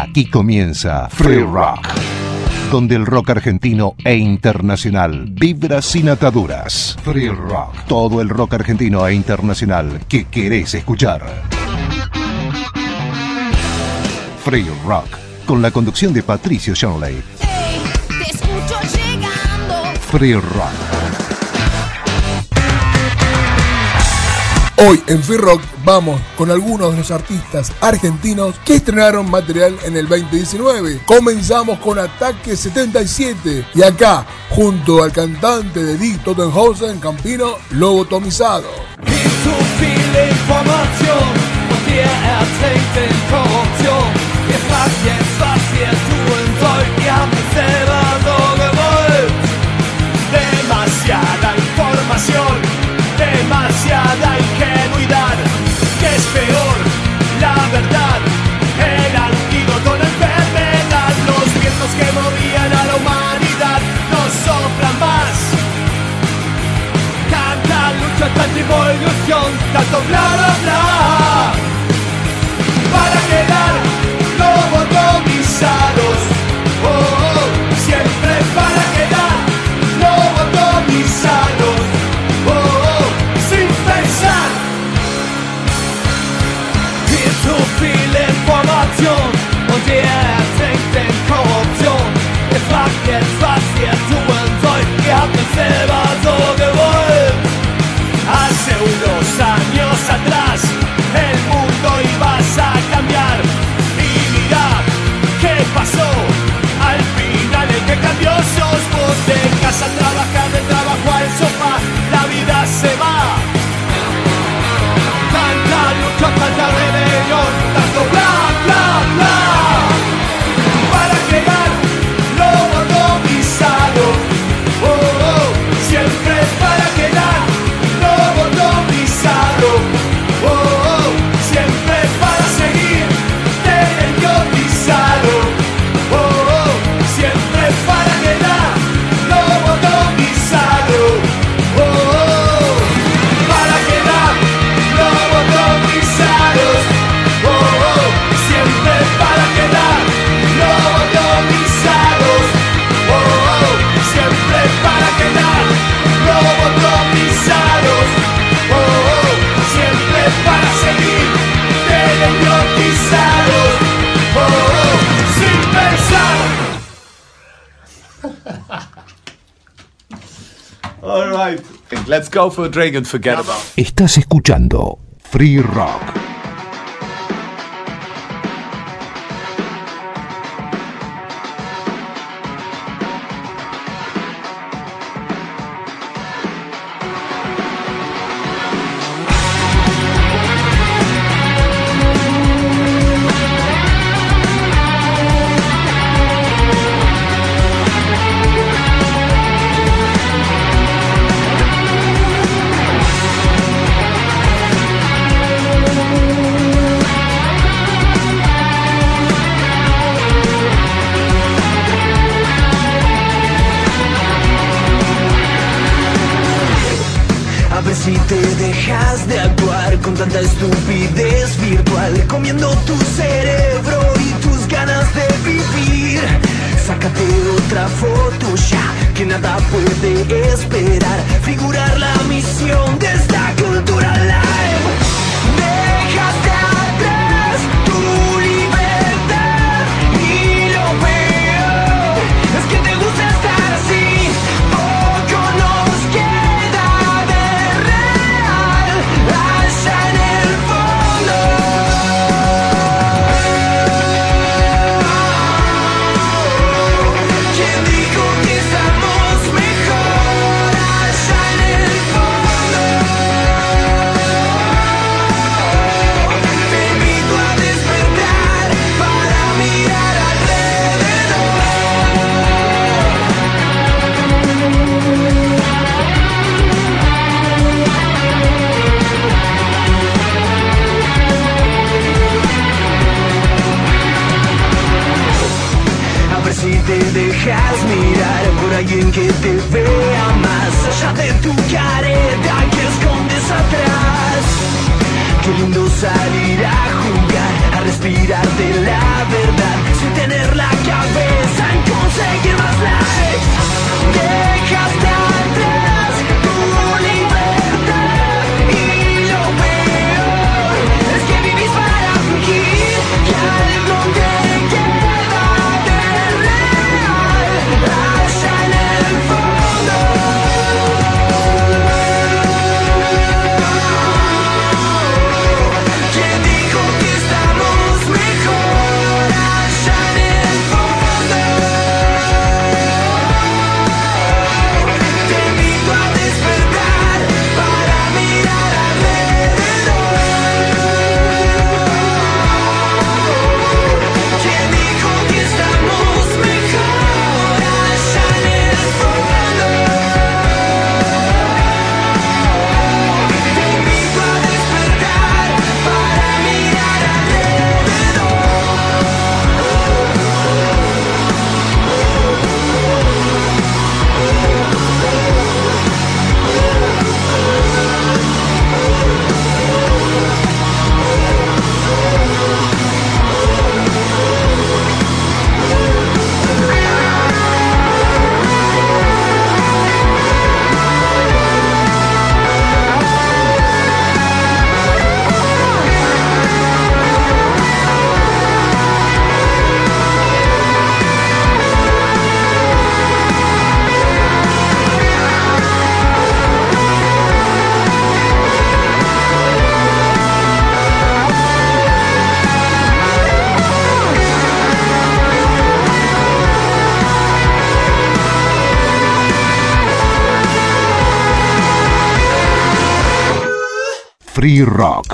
Aquí comienza Free Rock, donde el rock argentino e internacional vibra sin ataduras. Free Rock, todo el rock argentino e internacional que querés escuchar. Free Rock, con la conducción de Patricio Shanley. Hey, te escucho llegando. Free Rock. Hoy en Free Rock vamos con algunos de los artistas argentinos que estrenaron material en el 2019. Comenzamos con Ataque 77 y acá, junto al cantante de Dick Tottenhausen, Campino, Lobotomizado. Zu tanta involución, tanto bla bla bla. Para quedar lobotomizados oh, oh, Siempre para quedar lobotomizados oh, oh, Sin pensar. Viel zu viel Information und ihr ertrinkt in Korruption. Ihr fragt jetzt, was ihr tun sollt, ihr habt es selber let's go for a drink and forget about. Estás escuchando Free Rock. Si te dejas de actuar con tanta estupidez virtual, comiendo tu cerebro y tus ganas de vivir. Sácate otra foto ya, que nada puede esperar. Figurar la misión de esta cultura live. Atrás dejas mirar por alguien que te vea más allá de tu careta que escondes atrás. Qué lindo salir a jugar, a respirar de la verdad perder la cabeza en conseguir más likes. Dejaste Rock.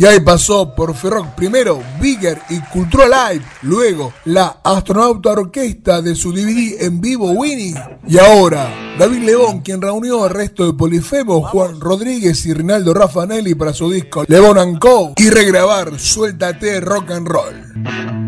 Y ahí pasó por Ferrock primero Bigger y Cultural Live, luego la Astronauta Orquesta de su DVD en vivo Winnie. Y ahora David León, quien reunió al resto de Polifemo, Juan Rodríguez y Rinaldo Raffanelli para su disco Levon Co. y regrabar Suéltate Rock and Roll.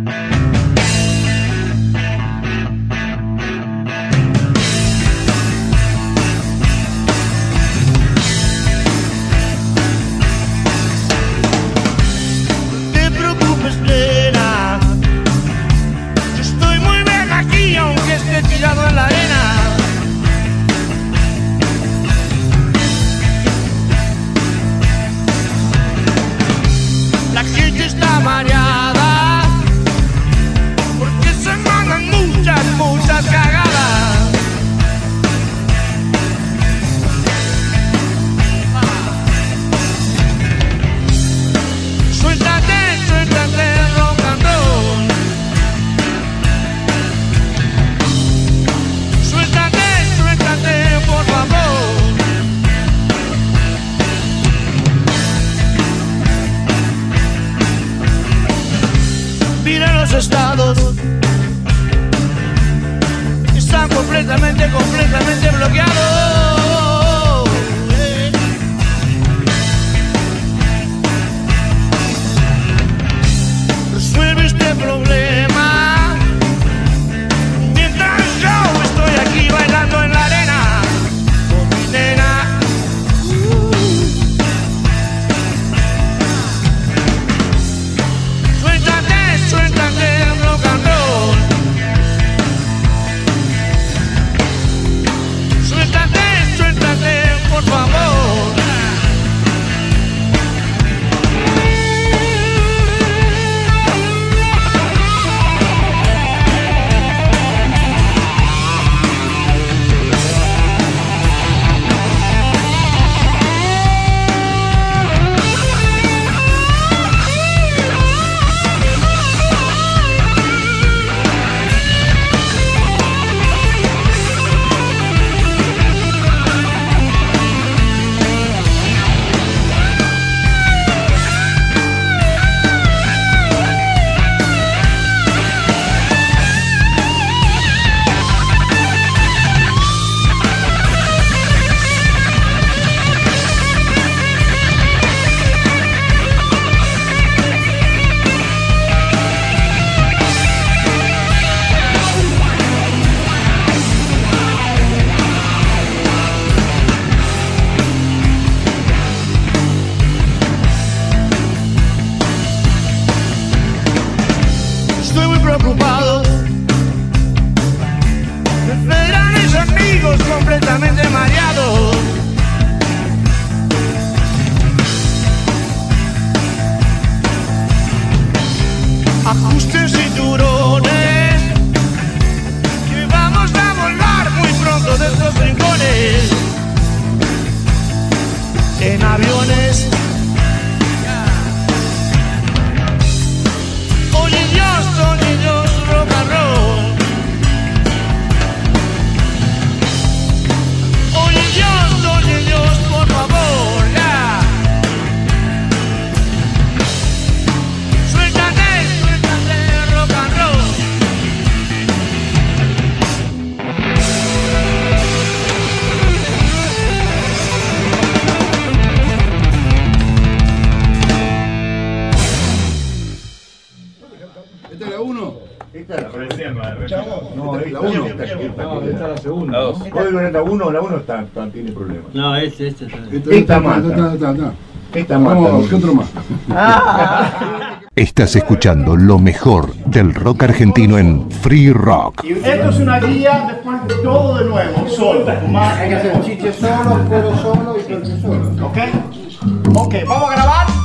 ¿Esta es la 1? Esta es la No, esta, la uno. esta, es la segunda. La dos. Código es la 1, la 1 está, tiene problemas. No, este, este. Esta, Esta mata. esta, esta, esta. Mata. ¿qué otro más? Estás escuchando lo mejor del rock argentino en Free Rock. Esto es una guía, después todo de nuevo, solo. Más, Hay que hacer chiche solo, coro solo y solo. ¿Ok? Ok, vamos a grabar.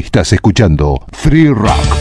Estás escuchando Free Rock.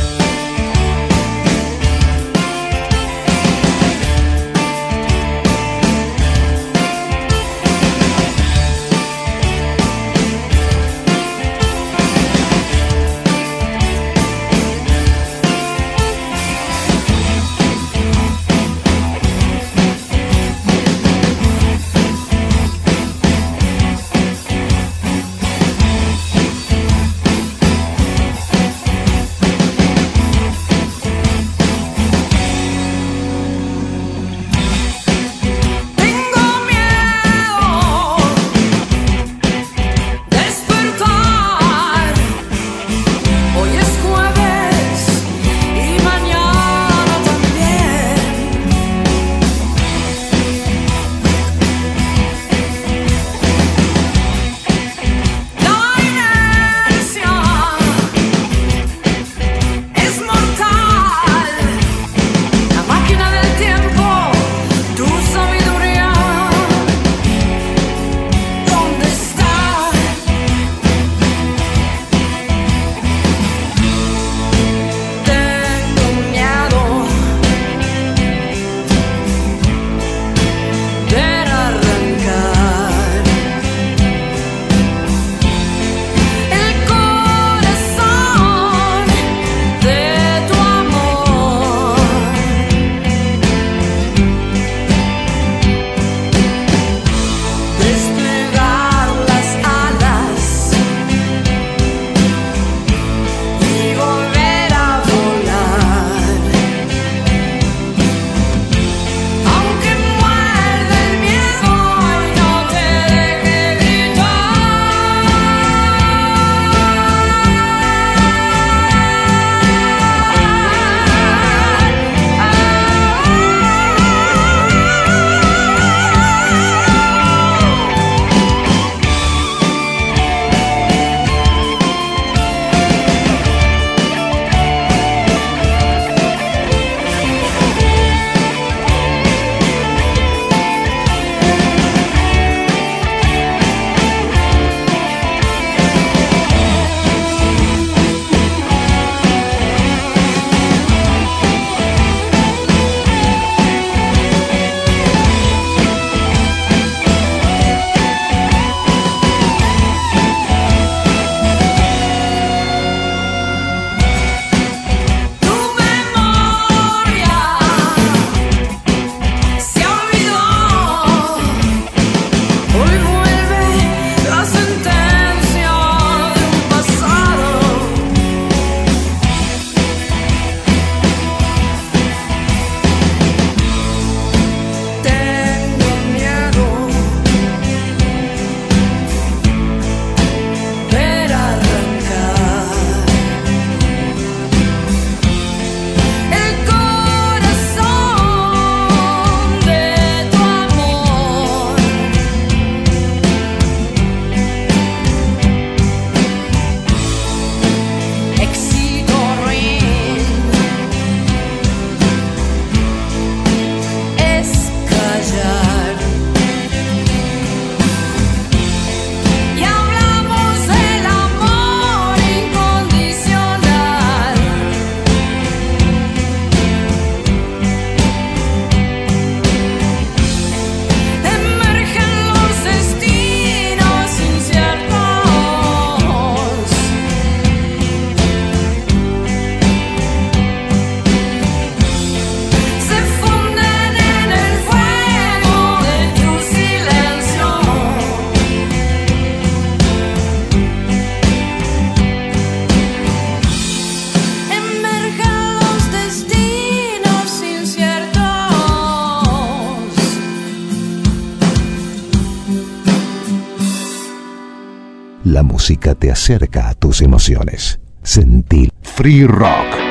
música te acerca a tus emociones. Sentir Free Rock.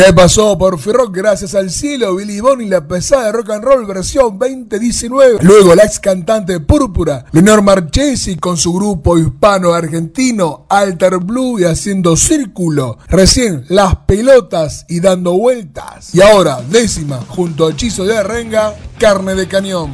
Ya pasó por Ferroc gracias al cielo, Billy Bone y la pesada rock and roll versión 2019. Luego la ex cantante Púrpura, Leonor Marchesi con su grupo hispano-argentino Alter Blue y haciendo círculo. Recién las pelotas y dando vueltas. Y ahora décima junto a Hechizo de Renga, Carne de Cañón.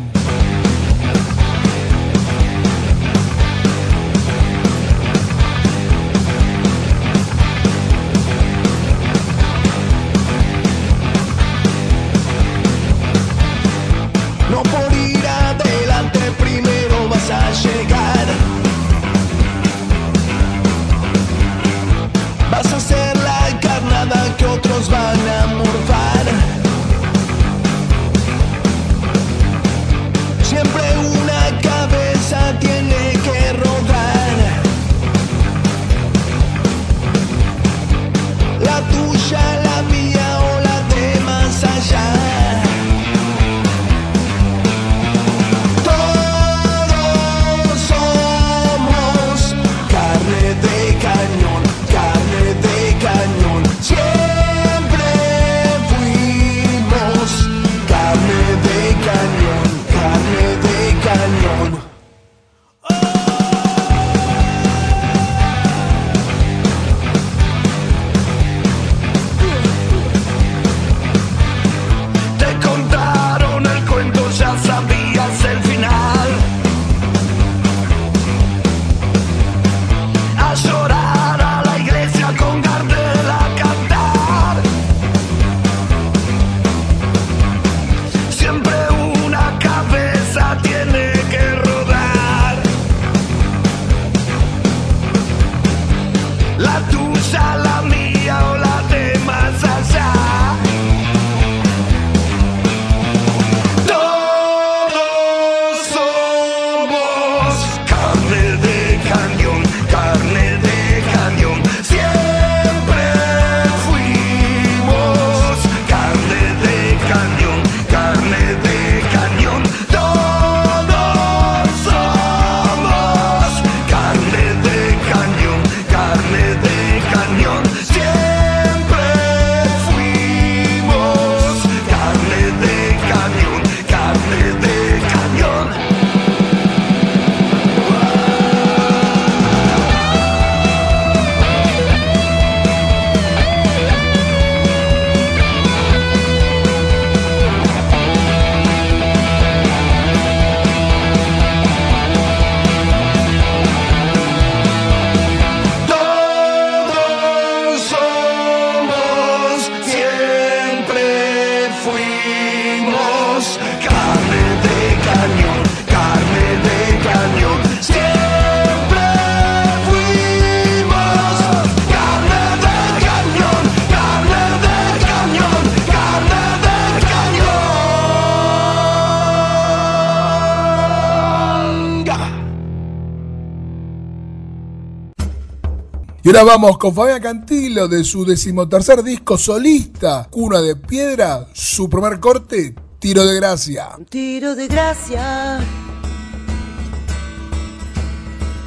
Y ahora vamos con Fabián Cantilo de su decimotercer disco solista, Cuna de Piedra, su primer corte, Tiro de Gracia. tiro de gracia.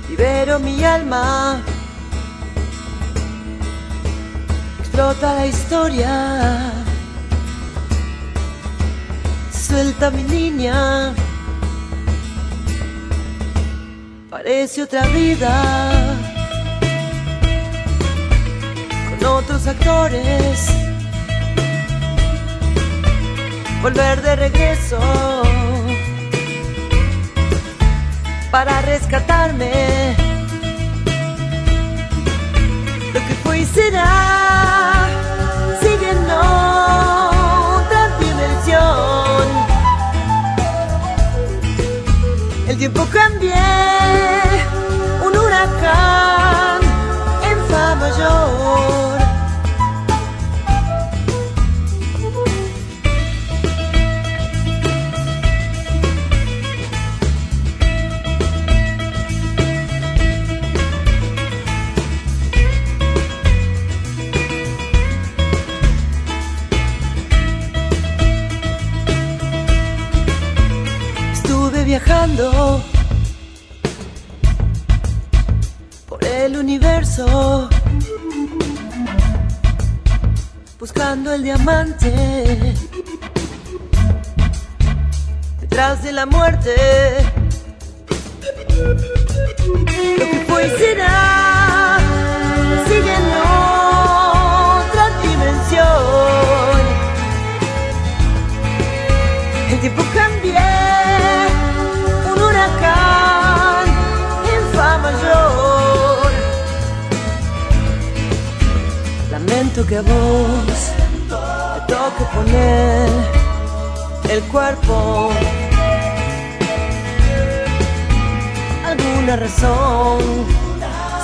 Libero mi alma. Explota la historia. Suelta mi niña. Parece otra vida. Otros actores volver de regreso para rescatarme. Lo que fue y será, sigue otra dimensión. El tiempo cambié, viajando por el universo, buscando el diamante detrás de la muerte. Lo que fue Lamento que a vos te toque poner el cuerpo. Alguna razón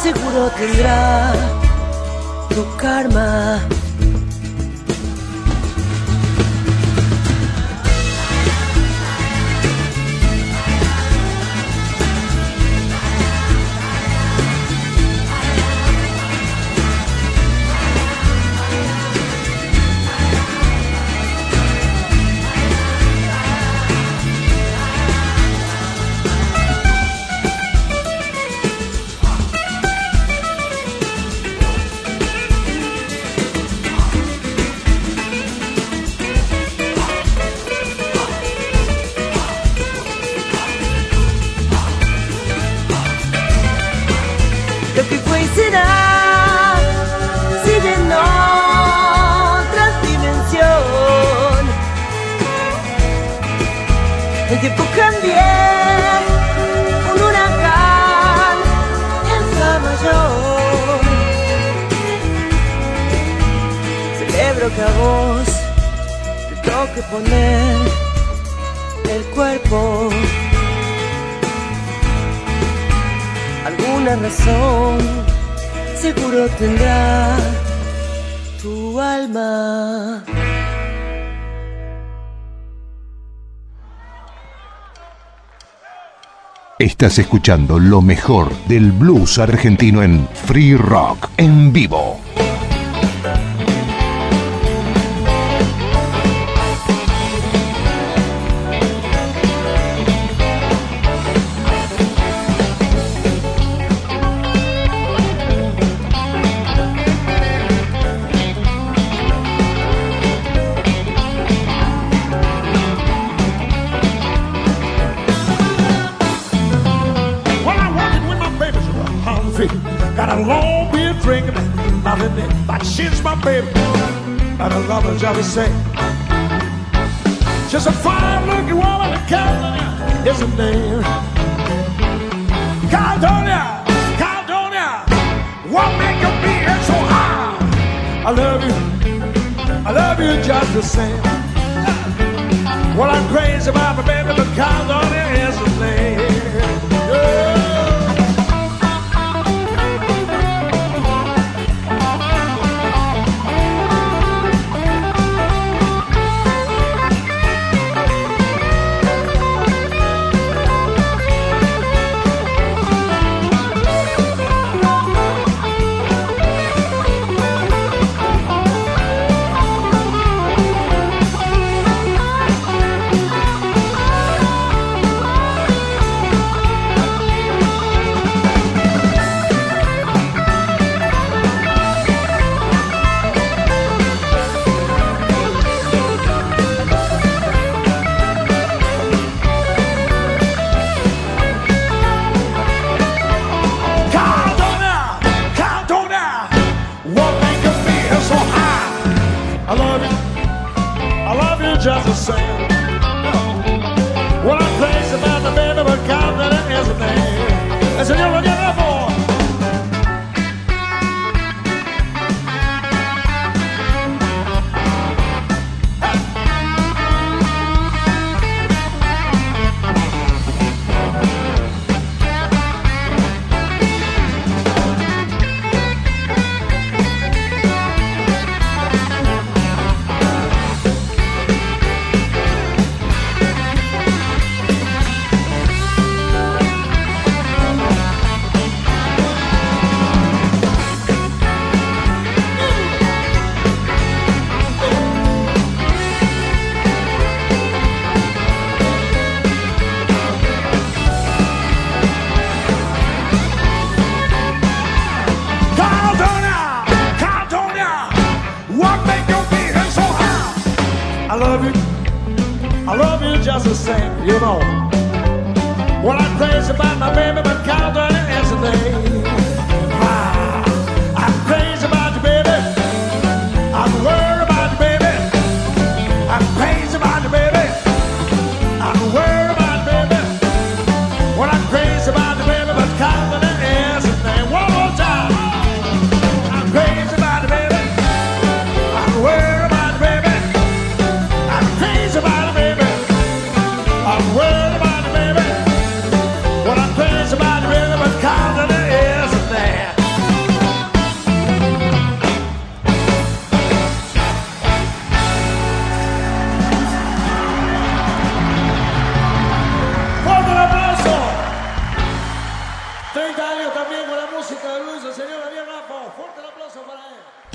seguro tendrá tu karma. Poner el cuerpo. alguna razón seguro tendrá tu alma. Estás escuchando lo mejor del blues argentino en Free Rock en vivo. Her just. A fine looking woman, and Caledonia is her name. Caledonia, Caledonia, what make you be so high? I love you, I love you just the same. Well, I'm crazy about my baby, but Caledonia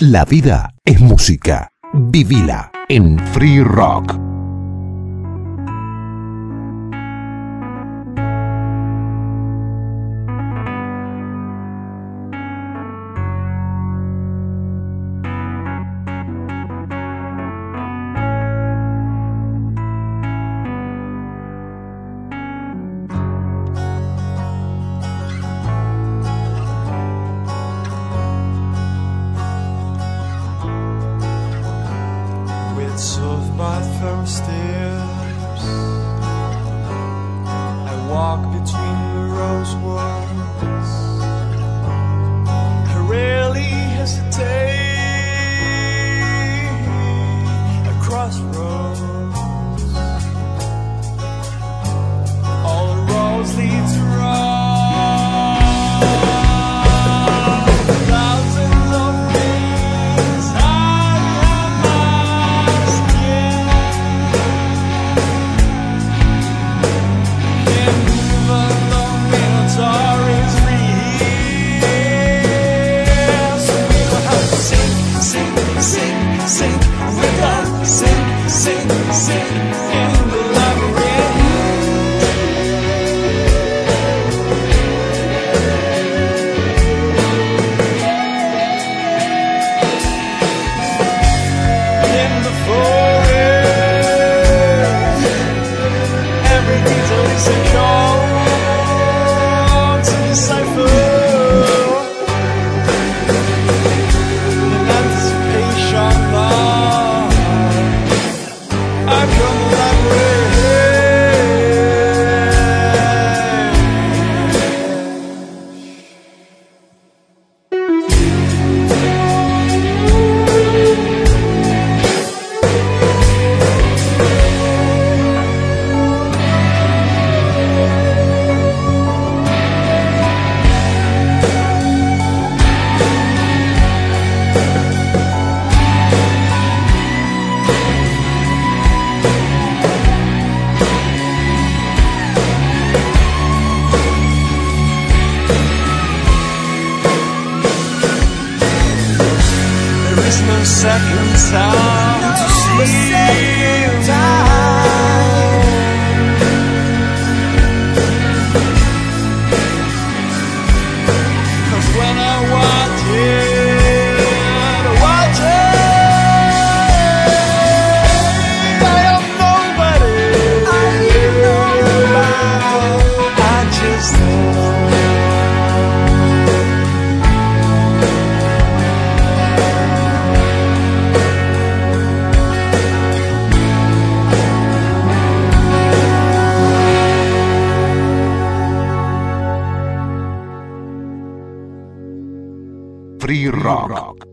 La vida es música. Vivila en Free Rock. Free Rock.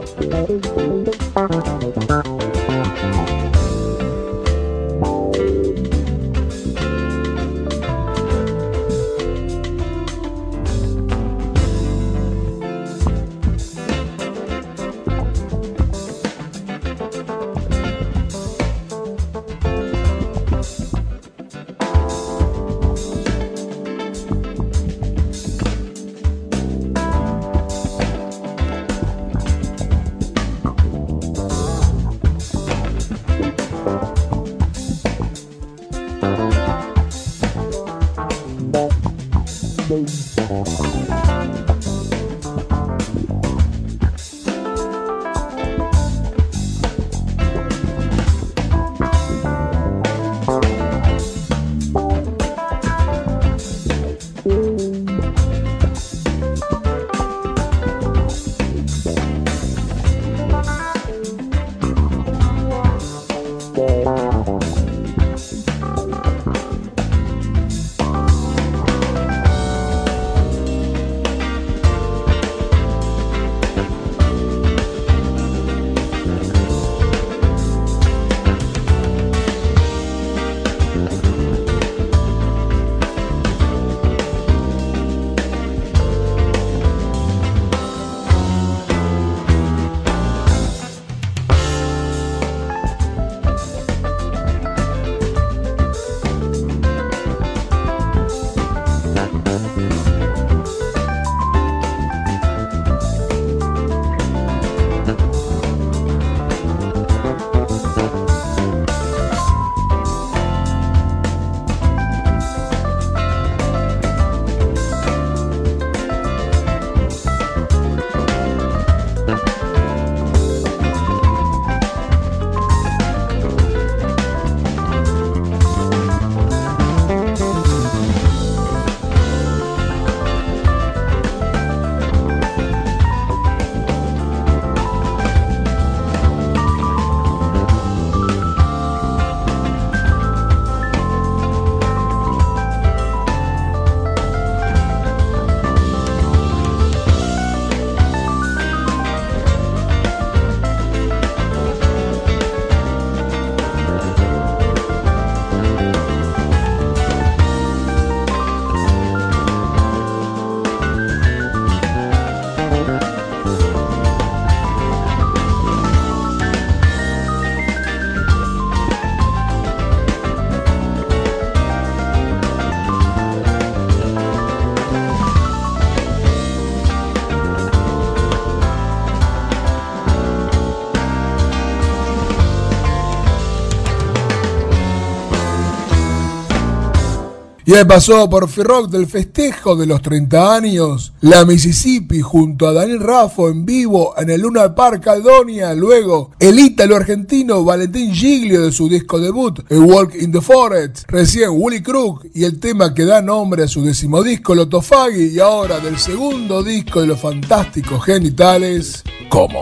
Thank you. Y ahí pasó por Rock del festejo de los 30 años, la Mississippi junto a Daniel Raffo en vivo en el Luna Park Caldonia, luego el ítalo argentino Valentín Giglio de su disco debut, A Walk in the Forest, recién Willy Crook y el tema que da nombre a su décimo disco Lotofagi y ahora del segundo disco de los fantásticos genitales. ¿Cómo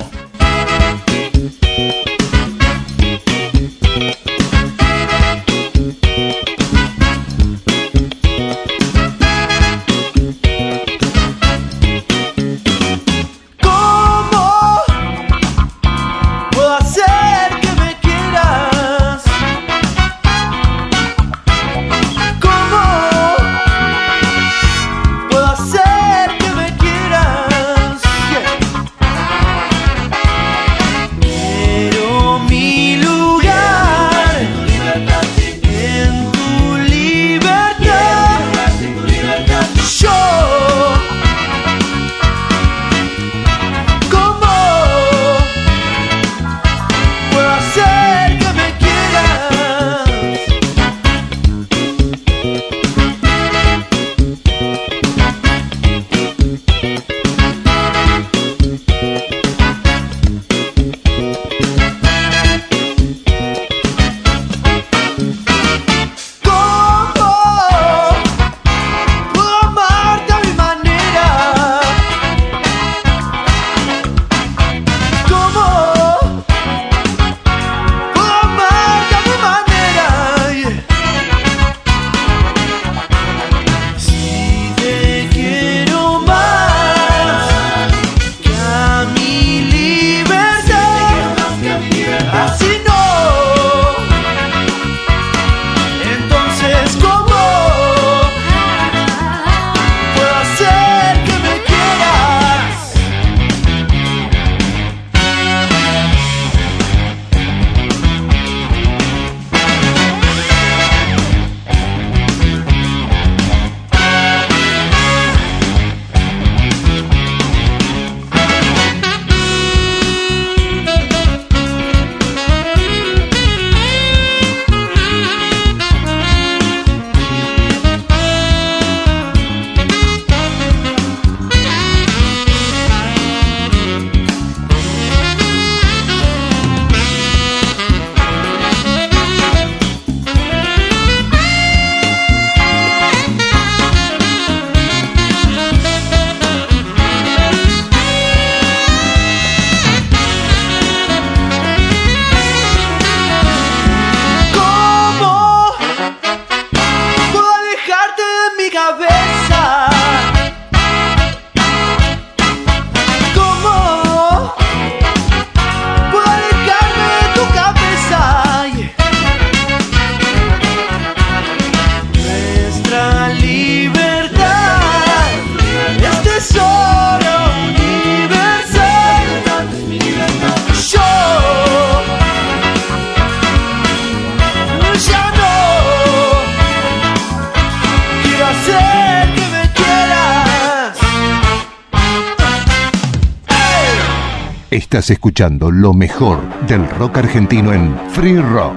Escuchando lo mejor del rock argentino en Free Rock.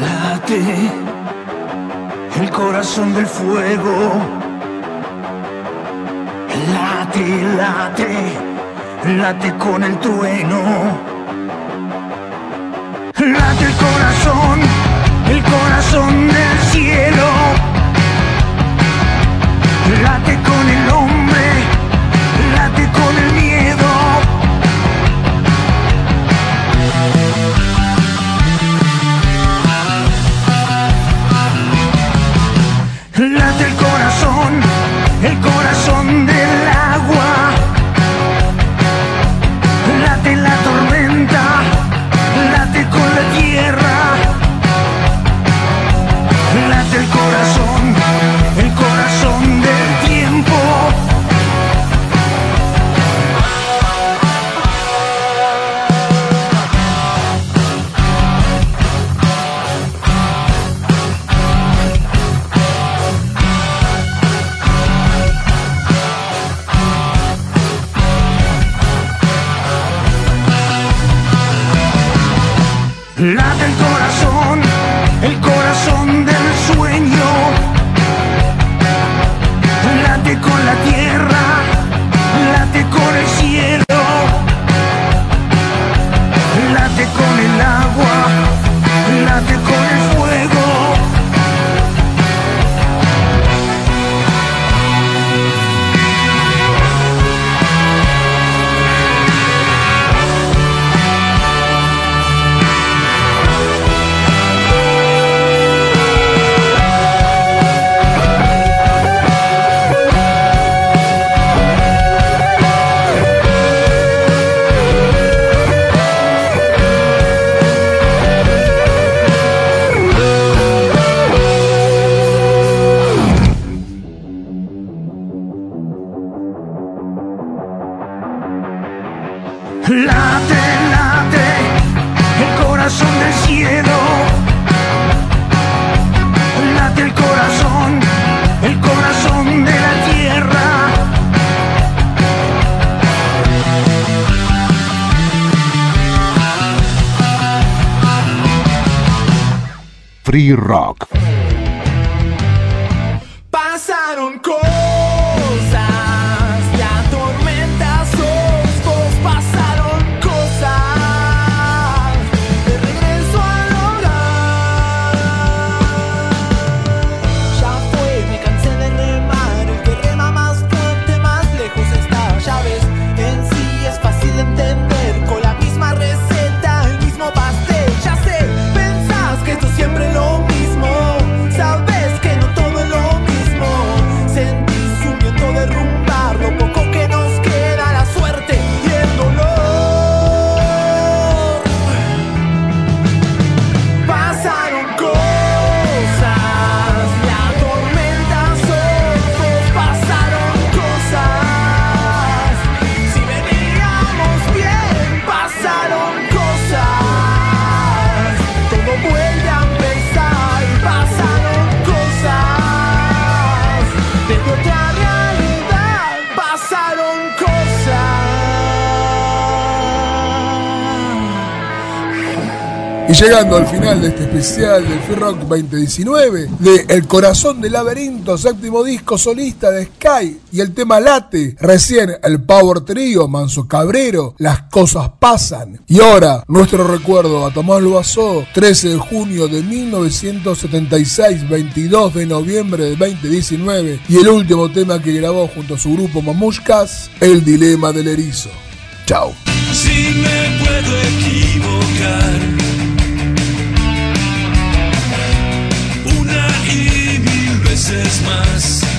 Late el corazón del fuego. Late, late, late con el trueno. Late el corazón, el corazón del cielo. free rock. llegando al final de este especial de Free Rock 2019 de El Corazón del Laberinto, séptimo disco solista de Sky y el tema Late, recién el Power Trio, Manso Cabrero, Las Cosas Pasan. Y ahora, nuestro recuerdo a Tomás Lubazó, 13 de junio de 1976, 22 de noviembre de 2019 y el último tema que grabó junto a su grupo Mamushkas, El Dilema del Erizo. Chao. Si me puedo equivocar. vezes mas.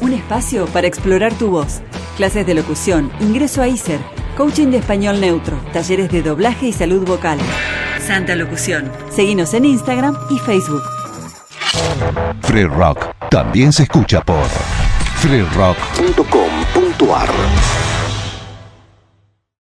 Un espacio para explorar tu voz. Clases de locución, ingreso a ISER, coaching de español neutro, talleres de doblaje y salud vocal. Santa Locución. Seguimos en Instagram y Facebook. Free Rock también se escucha por freerock.com.ar.